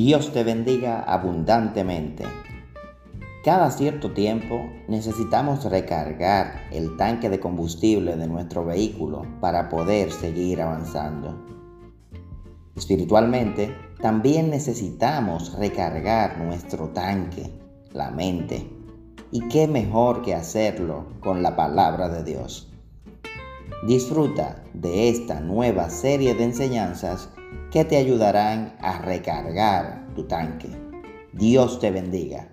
Dios te bendiga abundantemente. Cada cierto tiempo necesitamos recargar el tanque de combustible de nuestro vehículo para poder seguir avanzando. Espiritualmente, también necesitamos recargar nuestro tanque, la mente. ¿Y qué mejor que hacerlo con la palabra de Dios? Disfruta de esta nueva serie de enseñanzas que te ayudarán a recargar tu tanque. Dios te bendiga.